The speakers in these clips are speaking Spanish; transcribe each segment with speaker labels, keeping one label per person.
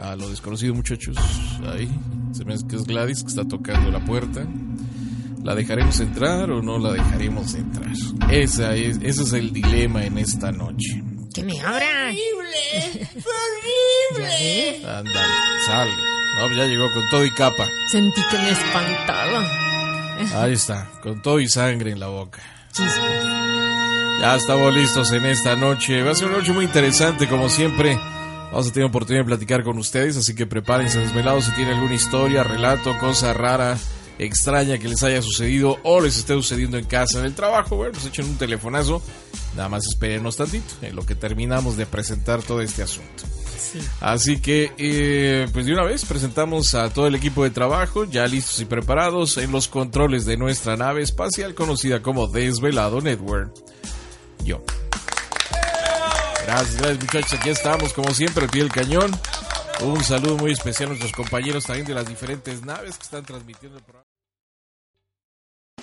Speaker 1: a lo desconocido, muchachos. Ahí, se me hace que es Gladys que está tocando la puerta. ¿La dejaremos entrar o no la dejaremos entrar? Esa es, ese es el dilema en esta noche.
Speaker 2: ¡Que me abra!
Speaker 3: ¡Horrible! ¡Horrible!
Speaker 1: Ándale, sale. No, ya llegó con todo y capa.
Speaker 2: Sentí que me espantaba.
Speaker 1: Ahí está, con todo y sangre en la boca.
Speaker 2: Chispas.
Speaker 1: Ya estamos listos en esta noche. Va a ser una noche muy interesante, como siempre. Vamos a tener oportunidad de platicar con ustedes, así que prepárense desvelados si tienen alguna historia, relato, cosa rara, extraña que les haya sucedido o les esté sucediendo en casa, en el trabajo. Bueno, pues echen un telefonazo. Nada más espérenos tantito en lo que terminamos de presentar todo este asunto.
Speaker 2: Sí.
Speaker 1: Así que, eh, pues de una vez presentamos a todo el equipo de trabajo, ya listos y preparados en los controles de nuestra nave espacial conocida como Desvelado Network. Yo. Gracias, gracias muchachos, aquí estamos como siempre, al pie del cañón. Un saludo muy especial a nuestros compañeros también de las diferentes naves que están transmitiendo el programa.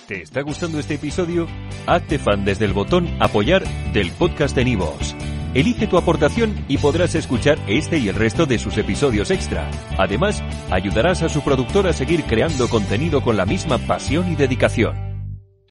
Speaker 4: ¿Te está gustando este episodio? Hazte fan desde el botón Apoyar del podcast de Nivos. Elige tu aportación y podrás escuchar este y el resto de sus episodios extra. Además, ayudarás a su productor a seguir creando contenido con la misma pasión y dedicación.